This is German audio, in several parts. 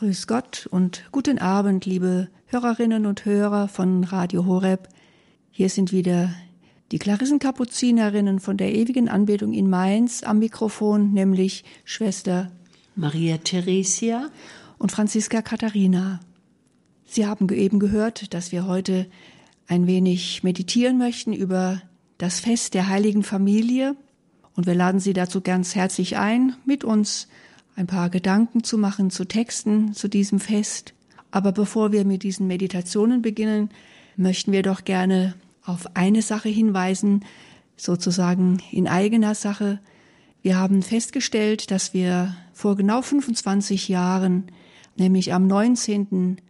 Grüß Gott und guten Abend, liebe Hörerinnen und Hörer von Radio Horeb. Hier sind wieder die Klarissenkapuzinerinnen von der ewigen Anbetung in Mainz am Mikrofon, nämlich Schwester Maria Theresia und Franziska Katharina. Sie haben eben gehört, dass wir heute ein wenig meditieren möchten über das Fest der heiligen Familie. Und wir laden Sie dazu ganz herzlich ein, mit uns ein paar Gedanken zu machen zu Texten zu diesem Fest. Aber bevor wir mit diesen Meditationen beginnen, möchten wir doch gerne auf eine Sache hinweisen, sozusagen in eigener Sache. Wir haben festgestellt, dass wir vor genau 25 Jahren, nämlich am 19.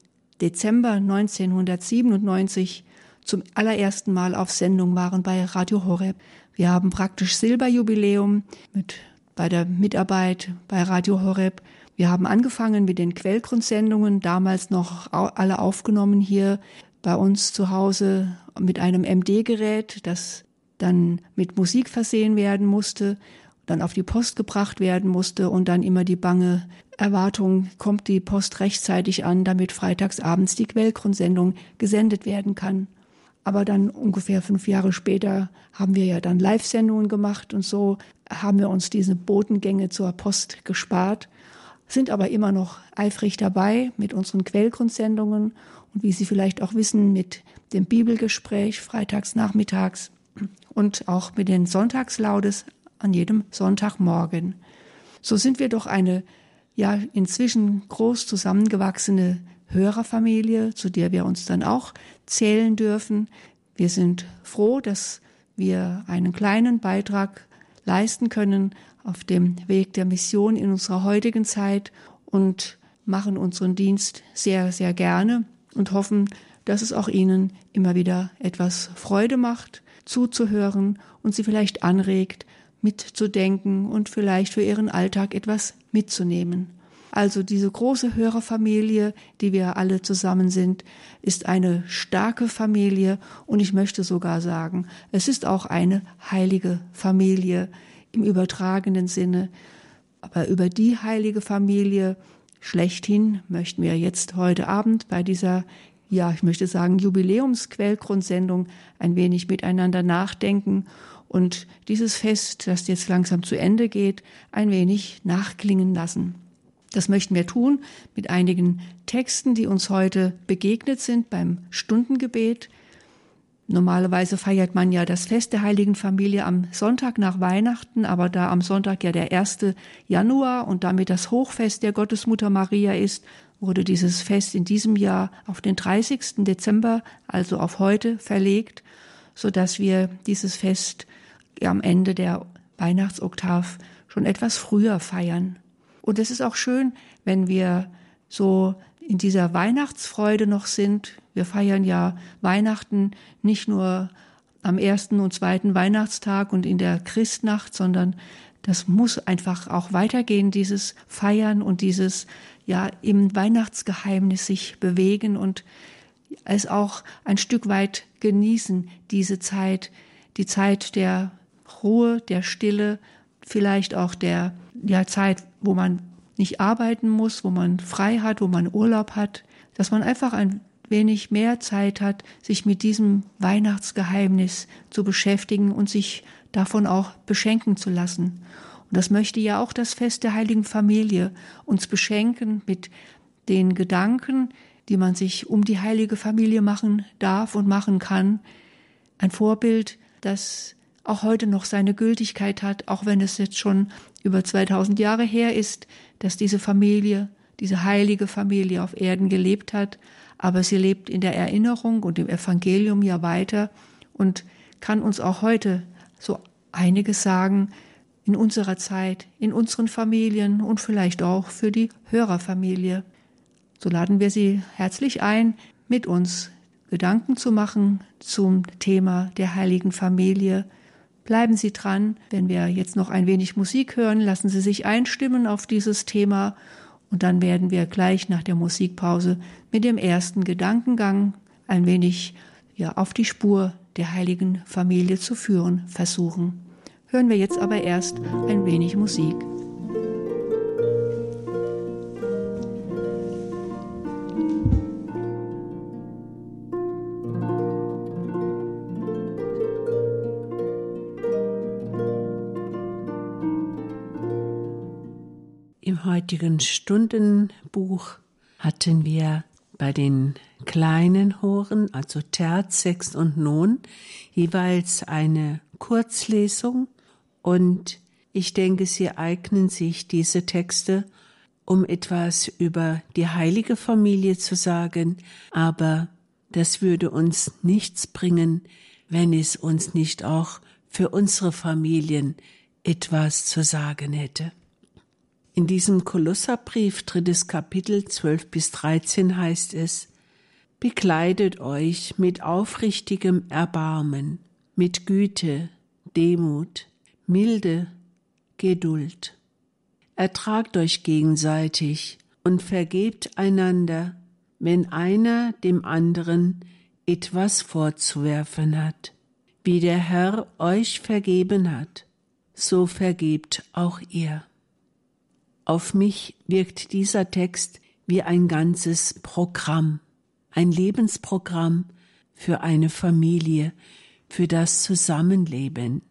Dezember 1997, zum allerersten Mal auf Sendung waren bei Radio Horeb. Wir haben praktisch Silberjubiläum mit, bei der Mitarbeit bei Radio Horeb. Wir haben angefangen mit den Quellgrundsendungen, damals noch alle aufgenommen hier bei uns zu Hause mit einem MD-Gerät, das dann mit Musik versehen werden musste, dann auf die Post gebracht werden musste und dann immer die bange Erwartung, kommt die Post rechtzeitig an, damit freitags abends die Quellgrundsendung gesendet werden kann. Aber dann ungefähr fünf Jahre später haben wir ja dann Live-Sendungen gemacht und so haben wir uns diese Botengänge zur Post gespart, sind aber immer noch eifrig dabei mit unseren Quellgrundsendungen und wie Sie vielleicht auch wissen, mit dem Bibelgespräch freitags nachmittags und auch mit den Sonntagslaudes an jedem Sonntagmorgen. So sind wir doch eine ja inzwischen groß zusammengewachsene Hörerfamilie, zu der wir uns dann auch zählen dürfen. Wir sind froh, dass wir einen kleinen Beitrag leisten können auf dem Weg der Mission in unserer heutigen Zeit und machen unseren Dienst sehr, sehr gerne und hoffen, dass es auch Ihnen immer wieder etwas Freude macht, zuzuhören und Sie vielleicht anregt, mitzudenken und vielleicht für Ihren Alltag etwas mitzunehmen. Also diese große Hörerfamilie, die wir alle zusammen sind, ist eine starke Familie und ich möchte sogar sagen, es ist auch eine heilige Familie im übertragenen Sinne. Aber über die heilige Familie schlechthin möchten wir jetzt heute Abend bei dieser, ja, ich möchte sagen, Jubiläumsquellgrundsendung ein wenig miteinander nachdenken und dieses Fest, das jetzt langsam zu Ende geht, ein wenig nachklingen lassen. Das möchten wir tun mit einigen Texten, die uns heute begegnet sind beim Stundengebet. Normalerweise feiert man ja das Fest der Heiligen Familie am Sonntag nach Weihnachten, aber da am Sonntag ja der 1. Januar und damit das Hochfest der Gottesmutter Maria ist, wurde dieses Fest in diesem Jahr auf den 30. Dezember, also auf heute, verlegt, so dass wir dieses Fest am Ende der Weihnachtsoktav schon etwas früher feiern. Und es ist auch schön, wenn wir so in dieser Weihnachtsfreude noch sind. Wir feiern ja Weihnachten nicht nur am ersten und zweiten Weihnachtstag und in der Christnacht, sondern das muss einfach auch weitergehen, dieses Feiern und dieses ja im Weihnachtsgeheimnis sich bewegen und es auch ein Stück weit genießen, diese Zeit, die Zeit der Ruhe, der Stille, vielleicht auch der ja, Zeit, wo man nicht arbeiten muss, wo man frei hat, wo man Urlaub hat, dass man einfach ein wenig mehr Zeit hat, sich mit diesem Weihnachtsgeheimnis zu beschäftigen und sich davon auch beschenken zu lassen. Und das möchte ja auch das Fest der heiligen Familie uns beschenken mit den Gedanken, die man sich um die heilige Familie machen darf und machen kann. Ein Vorbild, das auch heute noch seine Gültigkeit hat, auch wenn es jetzt schon über 2000 Jahre her ist, dass diese Familie, diese heilige Familie auf Erden gelebt hat, aber sie lebt in der Erinnerung und im Evangelium ja weiter und kann uns auch heute so einiges sagen in unserer Zeit, in unseren Familien und vielleicht auch für die Hörerfamilie. So laden wir Sie herzlich ein, mit uns Gedanken zu machen zum Thema der heiligen Familie, Bleiben Sie dran, wenn wir jetzt noch ein wenig Musik hören, lassen Sie sich einstimmen auf dieses Thema und dann werden wir gleich nach der Musikpause mit dem ersten Gedankengang ein wenig ja, auf die Spur der heiligen Familie zu führen versuchen. Hören wir jetzt aber erst ein wenig Musik. Heutigen Stundenbuch hatten wir bei den kleinen Horen, also Terz, Sext und Non, jeweils eine Kurzlesung und ich denke, sie eignen sich diese Texte, um etwas über die heilige Familie zu sagen, aber das würde uns nichts bringen, wenn es uns nicht auch für unsere Familien etwas zu sagen hätte. In diesem Kolosserbrief, drittes Kapitel 12 bis 13 heißt es, Bekleidet euch mit aufrichtigem Erbarmen, mit Güte, Demut, Milde, Geduld. Ertragt euch gegenseitig und vergebt einander, wenn einer dem anderen etwas vorzuwerfen hat. Wie der Herr euch vergeben hat, so vergebt auch ihr. Auf mich wirkt dieser Text wie ein ganzes Programm, ein Lebensprogramm für eine Familie, für das Zusammenleben.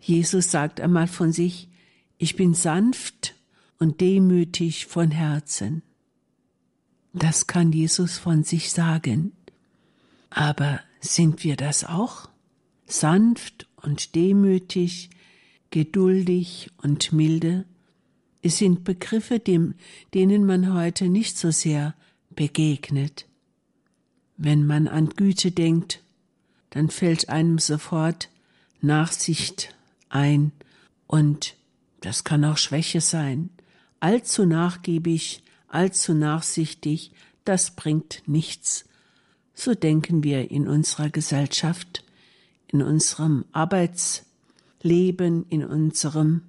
Jesus sagt einmal von sich, ich bin sanft und demütig von Herzen. Das kann Jesus von sich sagen. Aber sind wir das auch? Sanft und demütig, geduldig und milde? Es sind Begriffe, dem, denen man heute nicht so sehr begegnet. Wenn man an Güte denkt, dann fällt einem sofort Nachsicht ein und das kann auch Schwäche sein. Allzu nachgiebig, allzu nachsichtig, das bringt nichts. So denken wir in unserer Gesellschaft, in unserem Arbeitsleben, in unserem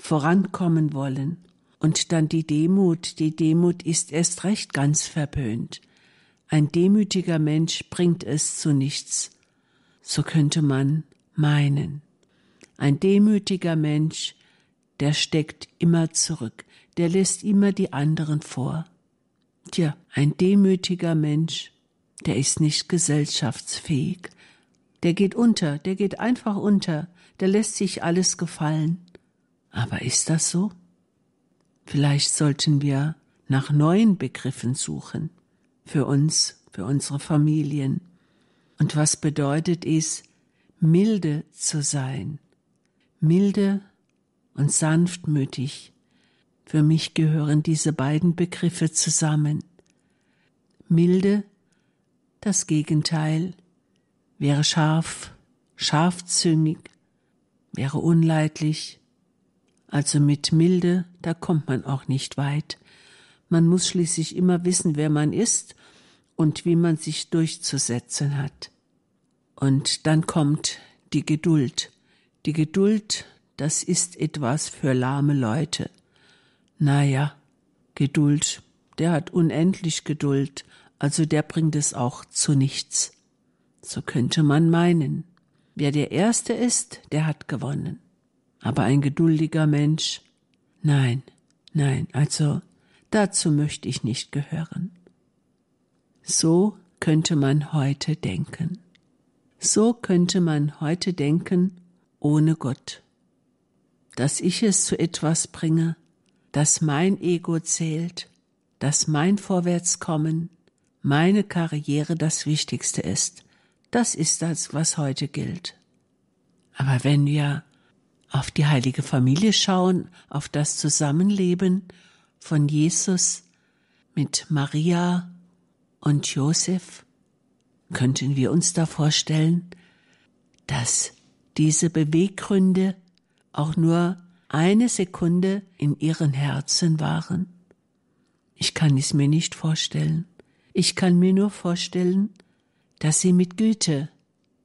vorankommen wollen. Und dann die Demut, die Demut ist erst recht ganz verpönt. Ein demütiger Mensch bringt es zu nichts. So könnte man meinen. Ein demütiger Mensch, der steckt immer zurück, der lässt immer die anderen vor. Tja, ein demütiger Mensch, der ist nicht gesellschaftsfähig. Der geht unter, der geht einfach unter, der lässt sich alles gefallen. Aber ist das so? Vielleicht sollten wir nach neuen Begriffen suchen für uns, für unsere Familien. Und was bedeutet es, milde zu sein? Milde und sanftmütig. Für mich gehören diese beiden Begriffe zusammen. Milde, das Gegenteil, wäre scharf, scharfzüngig, wäre unleidlich, also mit Milde, da kommt man auch nicht weit. Man muss schließlich immer wissen, wer man ist und wie man sich durchzusetzen hat. Und dann kommt die Geduld. Die Geduld, das ist etwas für lahme Leute. Naja, Geduld, der hat unendlich Geduld, also der bringt es auch zu nichts. So könnte man meinen. Wer der Erste ist, der hat gewonnen. Aber ein geduldiger Mensch, nein, nein, also dazu möchte ich nicht gehören. So könnte man heute denken. So könnte man heute denken ohne Gott. Dass ich es zu etwas bringe, dass mein Ego zählt, dass mein Vorwärtskommen, meine Karriere das Wichtigste ist. Das ist das, was heute gilt. Aber wenn wir auf die heilige Familie schauen, auf das Zusammenleben von Jesus mit Maria und Josef, könnten wir uns da vorstellen, dass diese Beweggründe auch nur eine Sekunde in ihren Herzen waren? Ich kann es mir nicht vorstellen. Ich kann mir nur vorstellen, dass sie mit Güte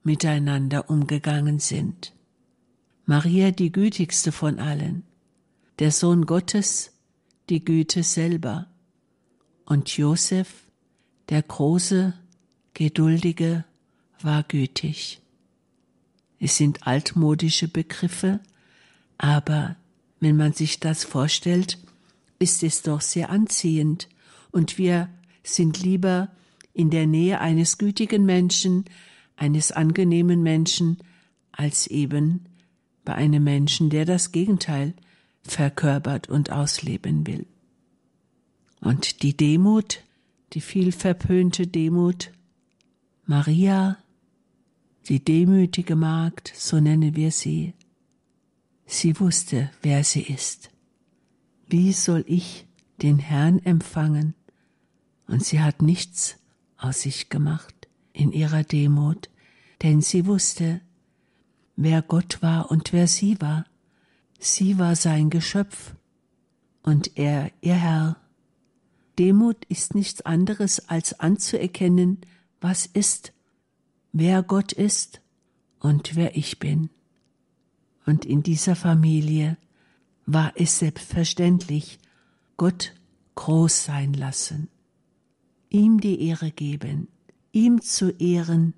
miteinander umgegangen sind. Maria die gütigste von allen, der Sohn Gottes die Güte selber und Josef, der große, geduldige, war gütig. Es sind altmodische Begriffe, aber wenn man sich das vorstellt, ist es doch sehr anziehend und wir sind lieber in der Nähe eines gütigen Menschen, eines angenehmen Menschen, als eben bei einem Menschen, der das Gegenteil verkörpert und ausleben will. Und die Demut, die viel verpönte Demut, Maria, die demütige Magd, so nennen wir sie, sie wusste, wer sie ist. Wie soll ich den Herrn empfangen? Und sie hat nichts aus sich gemacht in ihrer Demut, denn sie wusste, wer Gott war und wer sie war. Sie war sein Geschöpf und er ihr Herr. Demut ist nichts anderes als anzuerkennen, was ist, wer Gott ist und wer ich bin. Und in dieser Familie war es selbstverständlich, Gott groß sein lassen, ihm die Ehre geben, ihm zu Ehren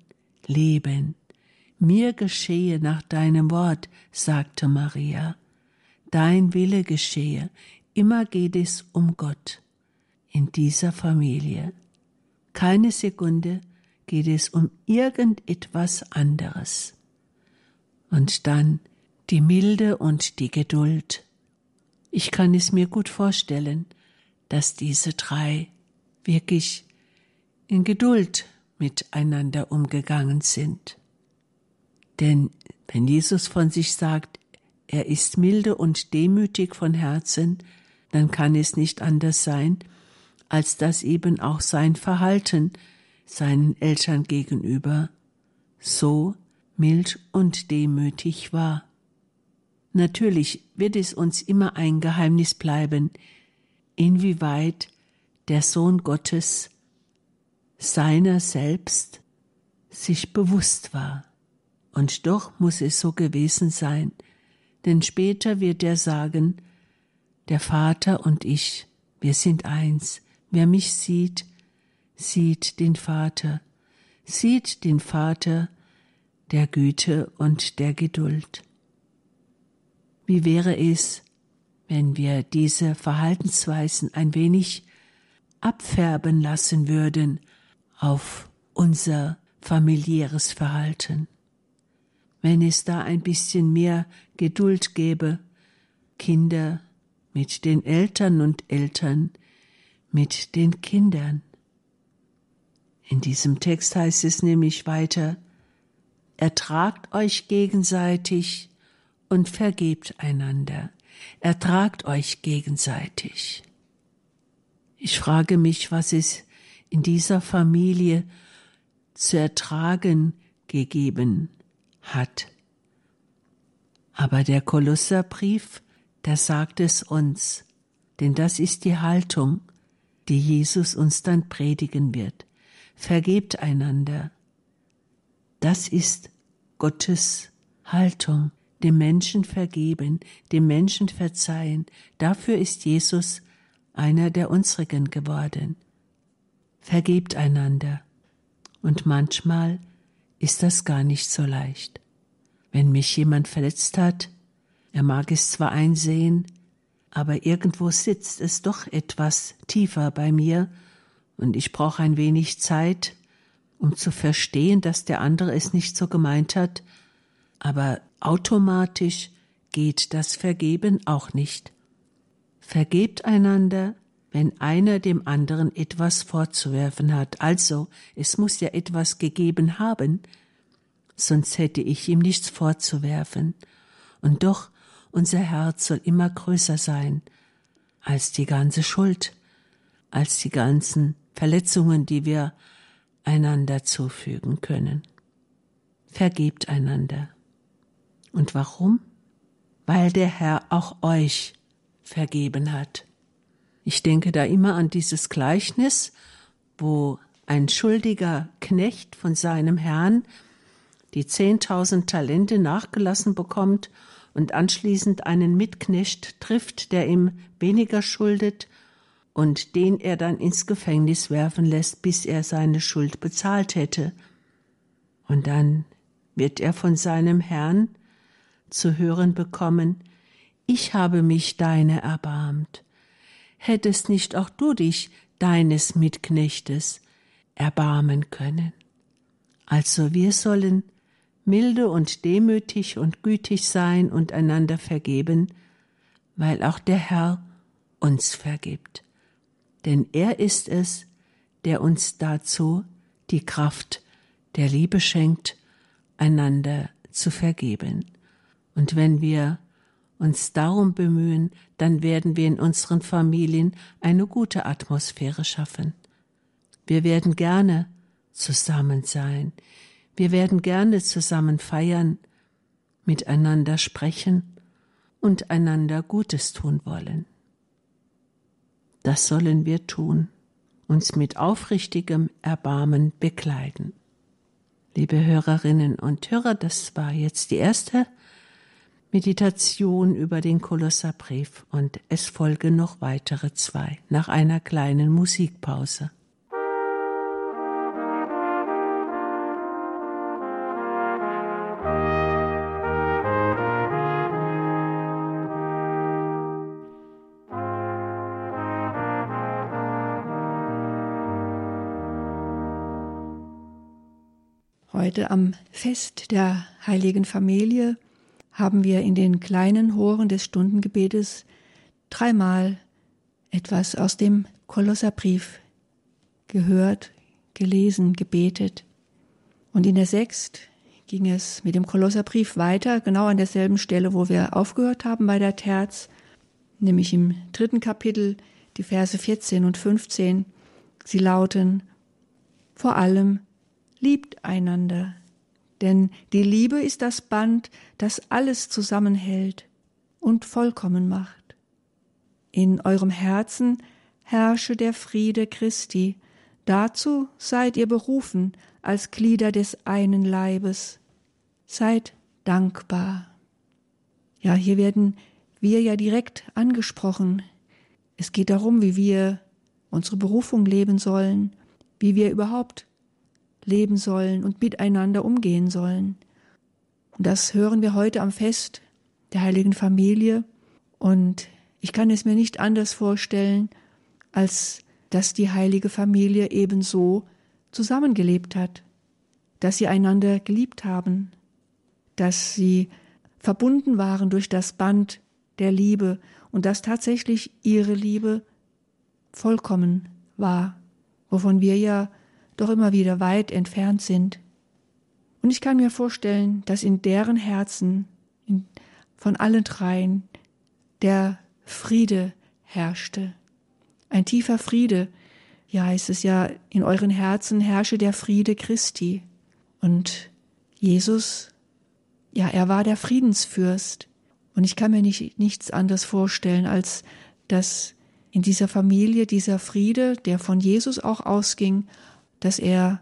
leben. Mir geschehe nach deinem Wort, sagte Maria. Dein Wille geschehe. Immer geht es um Gott in dieser Familie. Keine Sekunde geht es um irgendetwas anderes. Und dann die Milde und die Geduld. Ich kann es mir gut vorstellen, dass diese drei wirklich in Geduld miteinander umgegangen sind. Denn wenn Jesus von sich sagt, er ist milde und demütig von Herzen, dann kann es nicht anders sein, als dass eben auch sein Verhalten seinen Eltern gegenüber so mild und demütig war. Natürlich wird es uns immer ein Geheimnis bleiben, inwieweit der Sohn Gottes seiner selbst sich bewusst war. Und doch muss es so gewesen sein, denn später wird er sagen, der Vater und ich, wir sind eins, wer mich sieht, sieht den Vater, sieht den Vater der Güte und der Geduld. Wie wäre es, wenn wir diese Verhaltensweisen ein wenig abfärben lassen würden auf unser familiäres Verhalten. Wenn es da ein bisschen mehr Geduld gäbe, Kinder mit den Eltern und Eltern mit den Kindern. In diesem Text heißt es nämlich weiter, Ertragt euch gegenseitig und vergebt einander. Ertragt euch gegenseitig. Ich frage mich, was es in dieser Familie zu ertragen gegeben hat. Aber der Kolosserbrief, der sagt es uns, denn das ist die Haltung, die Jesus uns dann predigen wird. Vergebt einander. Das ist Gottes Haltung, dem Menschen vergeben, dem Menschen verzeihen. Dafür ist Jesus einer der unsrigen geworden vergebt einander. Und manchmal ist das gar nicht so leicht. Wenn mich jemand verletzt hat, er mag es zwar einsehen, aber irgendwo sitzt es doch etwas tiefer bei mir und ich brauche ein wenig Zeit, um zu verstehen, dass der andere es nicht so gemeint hat, aber automatisch geht das Vergeben auch nicht. Vergebt einander, wenn einer dem anderen etwas vorzuwerfen hat. Also, es muss ja etwas gegeben haben, sonst hätte ich ihm nichts vorzuwerfen. Und doch, unser Herz soll immer größer sein als die ganze Schuld, als die ganzen Verletzungen, die wir einander zufügen können. Vergebt einander. Und warum? Weil der Herr auch euch vergeben hat. Ich denke da immer an dieses Gleichnis, wo ein schuldiger Knecht von seinem Herrn die zehntausend Talente nachgelassen bekommt und anschließend einen Mitknecht trifft, der ihm weniger schuldet und den er dann ins Gefängnis werfen lässt, bis er seine Schuld bezahlt hätte. Und dann wird er von seinem Herrn zu hören bekommen, ich habe mich deine erbarmt hättest nicht auch du dich deines Mitknechtes erbarmen können. Also wir sollen milde und demütig und gütig sein und einander vergeben, weil auch der Herr uns vergibt. Denn er ist es, der uns dazu die Kraft der Liebe schenkt, einander zu vergeben. Und wenn wir uns darum bemühen, dann werden wir in unseren Familien eine gute Atmosphäre schaffen. Wir werden gerne zusammen sein. Wir werden gerne zusammen feiern, miteinander sprechen und einander Gutes tun wollen. Das sollen wir tun, uns mit aufrichtigem Erbarmen bekleiden. Liebe Hörerinnen und Hörer, das war jetzt die erste Meditation über den Kolosserbrief und es folgen noch weitere zwei nach einer kleinen Musikpause. Heute am Fest der heiligen Familie haben wir in den kleinen Horen des Stundengebetes dreimal etwas aus dem Kolosserbrief gehört, gelesen, gebetet. Und in der Sext ging es mit dem Kolosserbrief weiter, genau an derselben Stelle, wo wir aufgehört haben bei der Terz, nämlich im dritten Kapitel, die Verse 14 und 15. Sie lauten, vor allem liebt einander, denn die Liebe ist das Band, das alles zusammenhält und vollkommen macht. In eurem Herzen herrsche der Friede Christi, dazu seid ihr berufen als Glieder des einen Leibes. Seid dankbar. Ja, hier werden wir ja direkt angesprochen. Es geht darum, wie wir unsere Berufung leben sollen, wie wir überhaupt leben sollen und miteinander umgehen sollen. Und das hören wir heute am Fest der heiligen Familie. Und ich kann es mir nicht anders vorstellen, als dass die heilige Familie ebenso zusammengelebt hat, dass sie einander geliebt haben, dass sie verbunden waren durch das Band der Liebe und dass tatsächlich ihre Liebe vollkommen war, wovon wir ja doch immer wieder weit entfernt sind. Und ich kann mir vorstellen, dass in deren Herzen, in, von allen dreien, der Friede herrschte. Ein tiefer Friede. Ja, heißt es ja, in euren Herzen herrsche der Friede Christi. Und Jesus, ja, er war der Friedensfürst. Und ich kann mir nicht, nichts anderes vorstellen, als dass in dieser Familie dieser Friede, der von Jesus auch ausging, dass er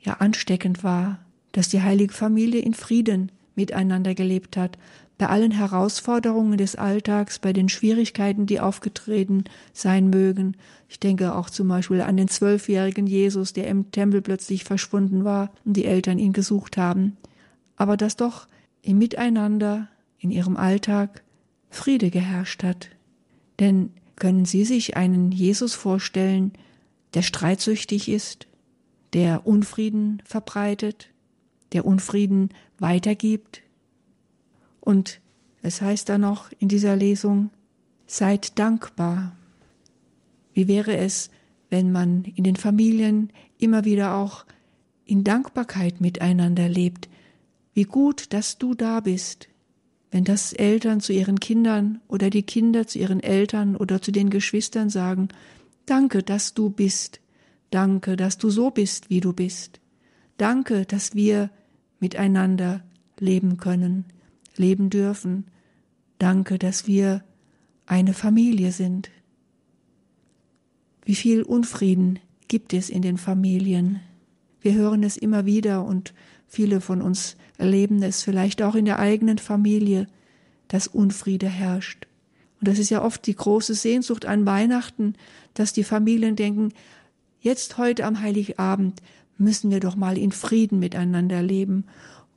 ja ansteckend war, dass die heilige Familie in Frieden miteinander gelebt hat, bei allen Herausforderungen des Alltags, bei den Schwierigkeiten, die aufgetreten sein mögen. Ich denke auch zum Beispiel an den zwölfjährigen Jesus, der im Tempel plötzlich verschwunden war und die Eltern ihn gesucht haben. Aber dass doch im Miteinander, in ihrem Alltag Friede geherrscht hat. Denn können Sie sich einen Jesus vorstellen, der streitsüchtig ist, der Unfrieden verbreitet, der Unfrieden weitergibt. Und es heißt da noch in dieser Lesung, seid dankbar. Wie wäre es, wenn man in den Familien immer wieder auch in Dankbarkeit miteinander lebt? Wie gut, dass du da bist. Wenn das Eltern zu ihren Kindern oder die Kinder zu ihren Eltern oder zu den Geschwistern sagen, danke, dass du bist. Danke, dass du so bist, wie du bist. Danke, dass wir miteinander leben können, leben dürfen. Danke, dass wir eine Familie sind. Wie viel Unfrieden gibt es in den Familien? Wir hören es immer wieder und viele von uns erleben es vielleicht auch in der eigenen Familie, dass Unfriede herrscht. Und das ist ja oft die große Sehnsucht an Weihnachten, dass die Familien denken, Jetzt heute am Heiligabend müssen wir doch mal in Frieden miteinander leben.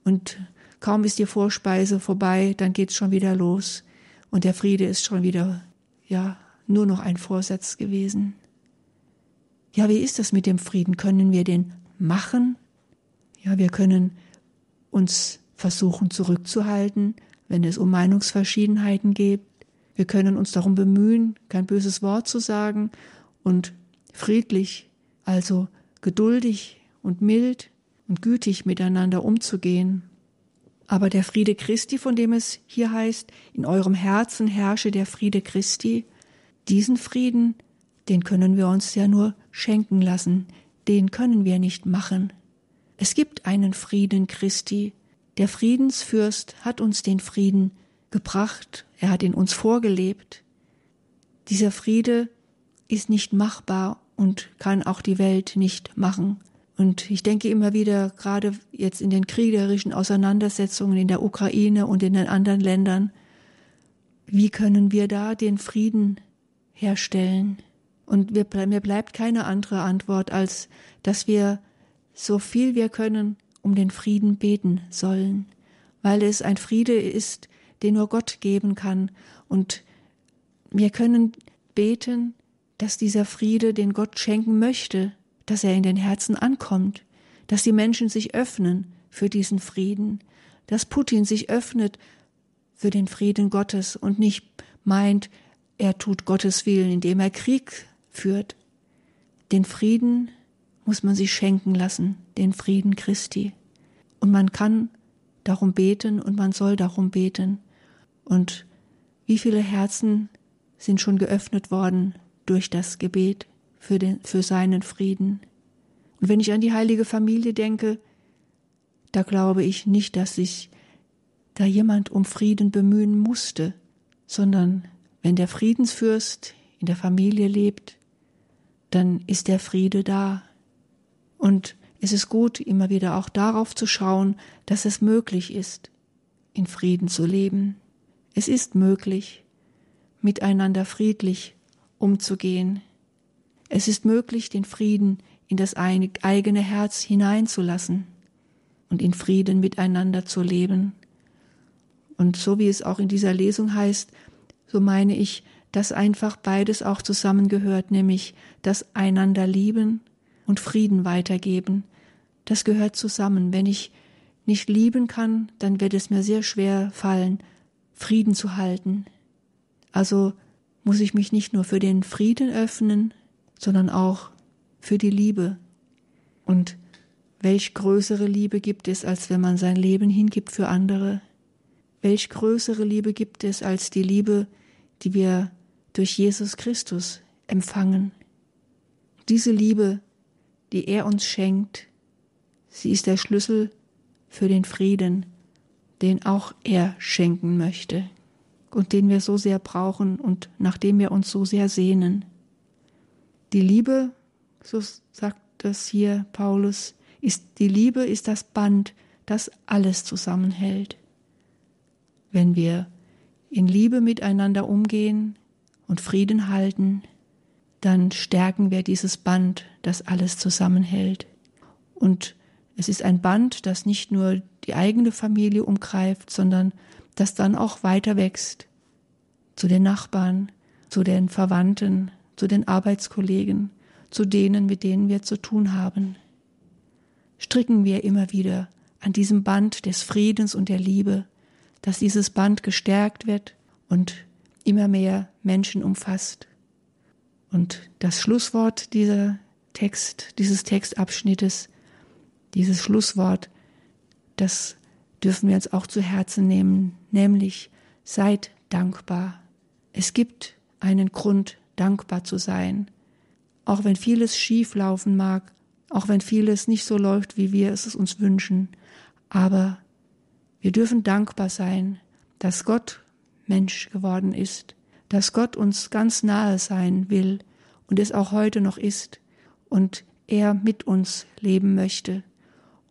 Und kaum ist die Vorspeise vorbei, dann geht's schon wieder los. Und der Friede ist schon wieder, ja, nur noch ein Vorsatz gewesen. Ja, wie ist das mit dem Frieden? Können wir den machen? Ja, wir können uns versuchen zurückzuhalten, wenn es um Meinungsverschiedenheiten geht. Wir können uns darum bemühen, kein böses Wort zu sagen und friedlich, also geduldig und mild und gütig miteinander umzugehen. Aber der Friede Christi, von dem es hier heißt, in eurem Herzen herrsche der Friede Christi, diesen Frieden, den können wir uns ja nur schenken lassen, den können wir nicht machen. Es gibt einen Frieden Christi. Der Friedensfürst hat uns den Frieden gebracht, er hat ihn uns vorgelebt. Dieser Friede ist nicht machbar und kann auch die Welt nicht machen. Und ich denke immer wieder, gerade jetzt in den kriegerischen Auseinandersetzungen in der Ukraine und in den anderen Ländern, wie können wir da den Frieden herstellen? Und wir, mir bleibt keine andere Antwort, als dass wir so viel wir können um den Frieden beten sollen, weil es ein Friede ist, den nur Gott geben kann. Und wir können beten, dass dieser Friede, den Gott schenken möchte, dass er in den Herzen ankommt, dass die Menschen sich öffnen für diesen Frieden, dass Putin sich öffnet für den Frieden Gottes und nicht meint, er tut Gottes Willen, indem er Krieg führt. Den Frieden muss man sich schenken lassen, den Frieden Christi. Und man kann darum beten und man soll darum beten. Und wie viele Herzen sind schon geöffnet worden durch das Gebet für, den, für seinen Frieden. Und wenn ich an die heilige Familie denke, da glaube ich nicht, dass sich da jemand um Frieden bemühen musste, sondern wenn der Friedensfürst in der Familie lebt, dann ist der Friede da. Und es ist gut, immer wieder auch darauf zu schauen, dass es möglich ist, in Frieden zu leben. Es ist möglich, miteinander friedlich umzugehen. Es ist möglich, den Frieden in das eigene Herz hineinzulassen und in Frieden miteinander zu leben. Und so wie es auch in dieser Lesung heißt, so meine ich, dass einfach beides auch zusammengehört, nämlich das einander lieben und Frieden weitergeben. Das gehört zusammen. Wenn ich nicht lieben kann, dann wird es mir sehr schwer fallen, Frieden zu halten. Also muss ich mich nicht nur für den Frieden öffnen, sondern auch für die Liebe. Und welch größere Liebe gibt es, als wenn man sein Leben hingibt für andere? Welch größere Liebe gibt es als die Liebe, die wir durch Jesus Christus empfangen? Diese Liebe, die er uns schenkt, sie ist der Schlüssel für den Frieden, den auch er schenken möchte und den wir so sehr brauchen und nach dem wir uns so sehr sehnen. Die Liebe, so sagt das hier Paulus, ist die Liebe ist das Band, das alles zusammenhält. Wenn wir in Liebe miteinander umgehen und Frieden halten, dann stärken wir dieses Band, das alles zusammenhält. Und es ist ein Band, das nicht nur die eigene Familie umgreift, sondern das dann auch weiter wächst zu den Nachbarn, zu den Verwandten, zu den Arbeitskollegen, zu denen, mit denen wir zu tun haben. Stricken wir immer wieder an diesem Band des Friedens und der Liebe, dass dieses Band gestärkt wird und immer mehr Menschen umfasst. Und das Schlusswort dieser Text, dieses Textabschnittes, dieses Schlusswort, das dürfen wir uns auch zu Herzen nehmen, nämlich seid dankbar. Es gibt einen Grund, dankbar zu sein, auch wenn vieles schief laufen mag, auch wenn vieles nicht so läuft, wie wir es uns wünschen, aber wir dürfen dankbar sein, dass Gott Mensch geworden ist, dass Gott uns ganz nahe sein will und es auch heute noch ist und er mit uns leben möchte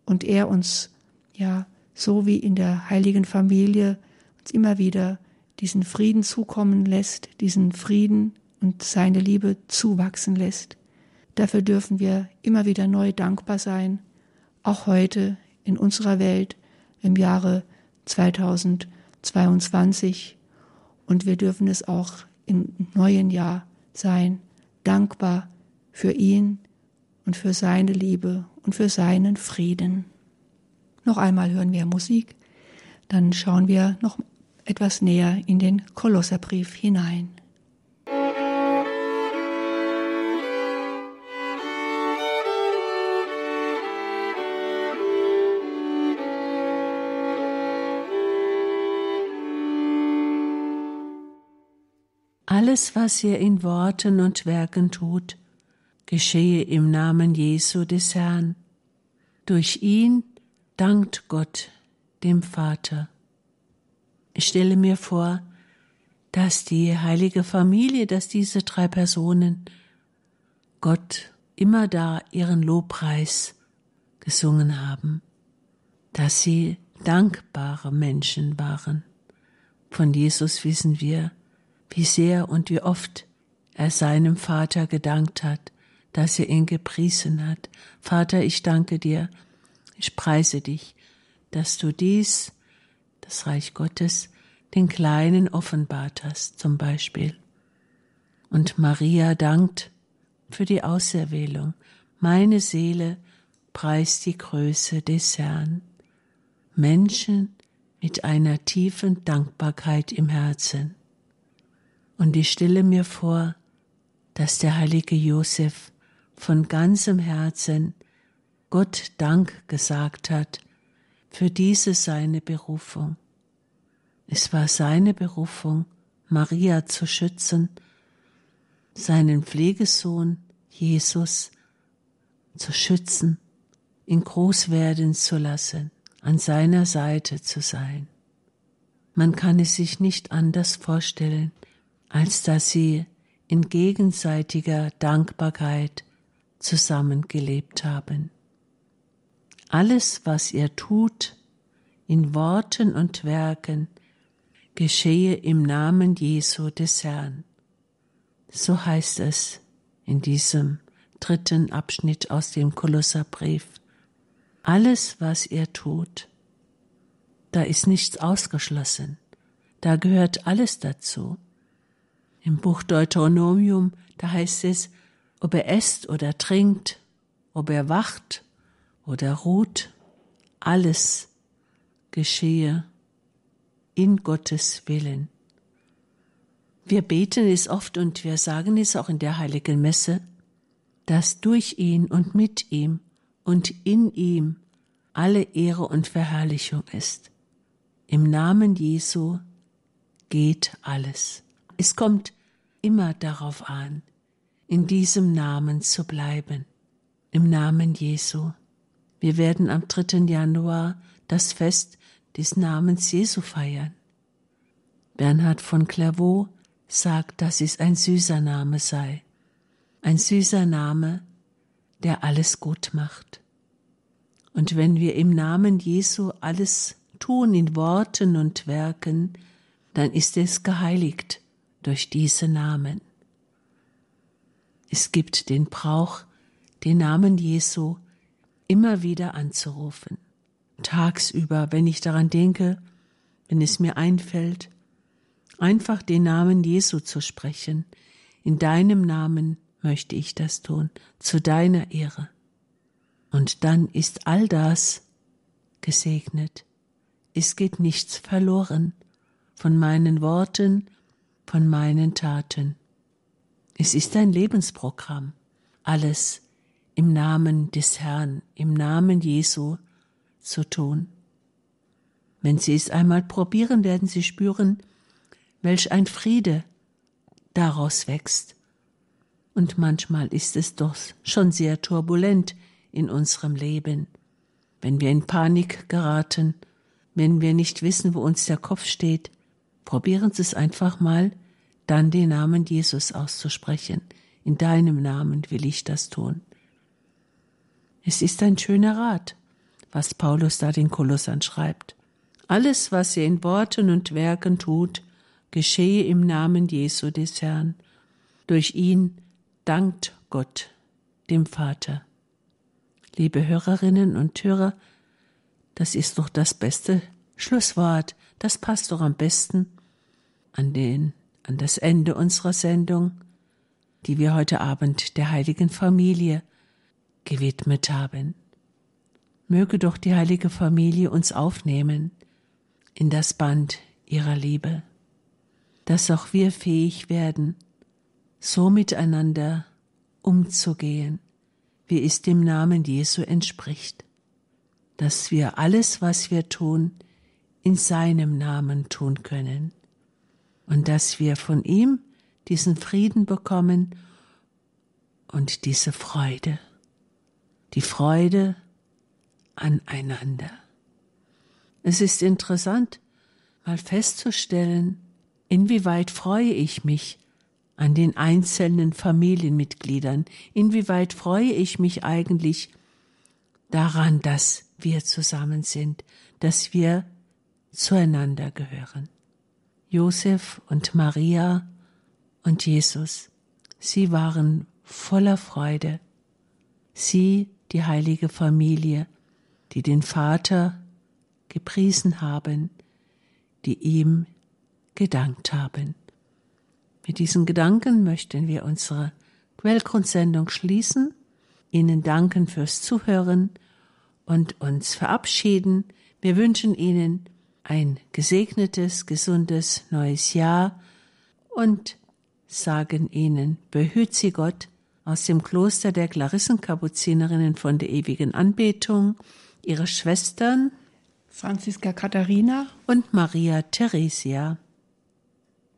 und er uns ja so wie in der heiligen Familie uns immer wieder diesen Frieden zukommen lässt, diesen Frieden und seine Liebe zuwachsen lässt. Dafür dürfen wir immer wieder neu dankbar sein, auch heute in unserer Welt im Jahre 2022. Und wir dürfen es auch im neuen Jahr sein, dankbar für ihn und für seine Liebe und für seinen Frieden. Noch einmal hören wir Musik, dann schauen wir noch etwas näher in den Kolosserbrief hinein. Alles, was ihr in Worten und Werken tut, geschehe im Namen Jesu des Herrn. Durch ihn dankt Gott dem Vater. Ich stelle mir vor, dass die heilige Familie, dass diese drei Personen Gott immer da ihren Lobpreis gesungen haben, dass sie dankbare Menschen waren. Von Jesus wissen wir, wie sehr und wie oft er seinem Vater gedankt hat, dass er ihn gepriesen hat. Vater, ich danke dir, ich preise dich, dass du dies, das Reich Gottes, den Kleinen offenbart hast, zum Beispiel. Und Maria dankt für die Auserwählung. Meine Seele preist die Größe des Herrn. Menschen mit einer tiefen Dankbarkeit im Herzen. Und ich stelle mir vor, dass der heilige Josef von ganzem Herzen Gott Dank gesagt hat für diese seine Berufung. Es war seine Berufung, Maria zu schützen, seinen Pflegesohn Jesus zu schützen, ihn groß werden zu lassen, an seiner Seite zu sein. Man kann es sich nicht anders vorstellen, als dass sie in gegenseitiger Dankbarkeit zusammengelebt haben. Alles, was ihr tut, in Worten und Werken, geschehe im Namen Jesu des Herrn. So heißt es in diesem dritten Abschnitt aus dem Kolosserbrief. Alles, was ihr tut, da ist nichts ausgeschlossen, da gehört alles dazu. Im Buch Deuteronomium, da heißt es, ob er esst oder trinkt, ob er wacht oder ruht, alles geschehe in Gottes Willen. Wir beten es oft und wir sagen es auch in der heiligen Messe, dass durch ihn und mit ihm und in ihm alle Ehre und Verherrlichung ist. Im Namen Jesu geht alles. Es kommt immer darauf an, in diesem Namen zu bleiben, im Namen Jesu. Wir werden am 3. Januar das Fest des Namens Jesu feiern. Bernhard von Clairvaux sagt, dass es ein süßer Name sei, ein süßer Name, der alles gut macht. Und wenn wir im Namen Jesu alles tun in Worten und Werken, dann ist es geheiligt durch diese Namen. Es gibt den Brauch, den Namen Jesu immer wieder anzurufen. Tagsüber, wenn ich daran denke, wenn es mir einfällt, einfach den Namen Jesu zu sprechen. In deinem Namen möchte ich das tun, zu deiner Ehre. Und dann ist all das gesegnet. Es geht nichts verloren von meinen Worten, von meinen Taten. Es ist ein Lebensprogramm, alles im Namen des Herrn, im Namen Jesu zu tun. Wenn Sie es einmal probieren, werden Sie spüren, welch ein Friede daraus wächst. Und manchmal ist es doch schon sehr turbulent in unserem Leben, wenn wir in Panik geraten, wenn wir nicht wissen, wo uns der Kopf steht, Probieren Sie es einfach mal, dann den Namen Jesus auszusprechen. In deinem Namen will ich das tun. Es ist ein schöner Rat, was Paulus da den Kolossern schreibt. Alles, was ihr in Worten und Werken tut, geschehe im Namen Jesu des Herrn. Durch ihn dankt Gott, dem Vater. Liebe Hörerinnen und Hörer, das ist doch das beste Schlusswort, das passt doch am besten an den, an das Ende unserer Sendung, die wir heute Abend der heiligen Familie gewidmet haben. Möge doch die heilige Familie uns aufnehmen in das Band ihrer Liebe, dass auch wir fähig werden, so miteinander umzugehen, wie es dem Namen Jesu entspricht, dass wir alles, was wir tun, in seinem Namen tun können und dass wir von ihm diesen Frieden bekommen und diese Freude, die Freude aneinander. Es ist interessant, mal festzustellen, inwieweit freue ich mich an den einzelnen Familienmitgliedern, inwieweit freue ich mich eigentlich daran, dass wir zusammen sind, dass wir zueinander gehören. Josef und Maria und Jesus, sie waren voller Freude. Sie, die heilige Familie, die den Vater gepriesen haben, die ihm gedankt haben. Mit diesen Gedanken möchten wir unsere Quellgrundsendung schließen, Ihnen danken fürs Zuhören und uns verabschieden. Wir wünschen Ihnen ein gesegnetes, gesundes neues Jahr und sagen Ihnen, behüt Sie Gott aus dem Kloster der Klarissenkapuzinerinnen von der ewigen Anbetung, Ihre Schwestern Franziska Katharina und Maria Theresia.